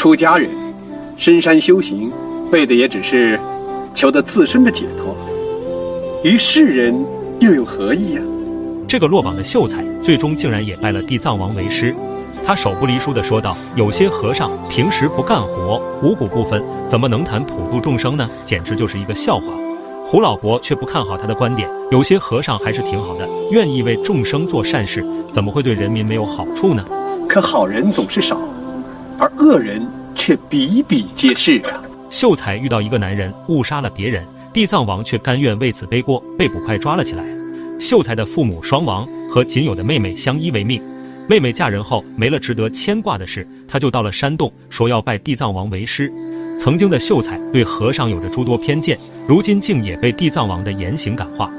出家人，深山修行，为的也只是求得自身的解脱，于世人又有何意啊？这个落榜的秀才，最终竟然也拜了地藏王为师。他手不离书地说道：“有些和尚平时不干活，五谷不分，怎么能谈普度众生呢？简直就是一个笑话。”胡老伯却不看好他的观点：“有些和尚还是挺好的，愿意为众生做善事，怎么会对人民没有好处呢？”可好人总是少，而恶人却比比皆是啊！秀才遇到一个男人误杀了别人，地藏王却甘愿为此背锅，被捕快抓了起来。秀才的父母双亡，和仅有的妹妹相依为命。妹妹嫁人后没了值得牵挂的事，他就到了山洞，说要拜地藏王为师。曾经的秀才对和尚有着诸多偏见，如今竟也被地藏王的言行感化。